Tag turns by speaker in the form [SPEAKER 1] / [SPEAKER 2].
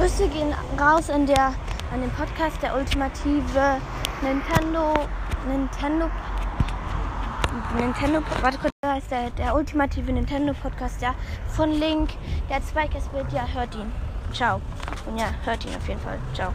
[SPEAKER 1] Grüße gehen raus an, der, an den Podcast der ultimative Nintendo. Nintendo. Nintendo. Warte kurz, da ist der, der ultimative Nintendo Podcast, ja. Von Link. Der hat ist Bild, ja, hört ihn. Ciao. Und ja, hört ihn auf jeden Fall. Ciao.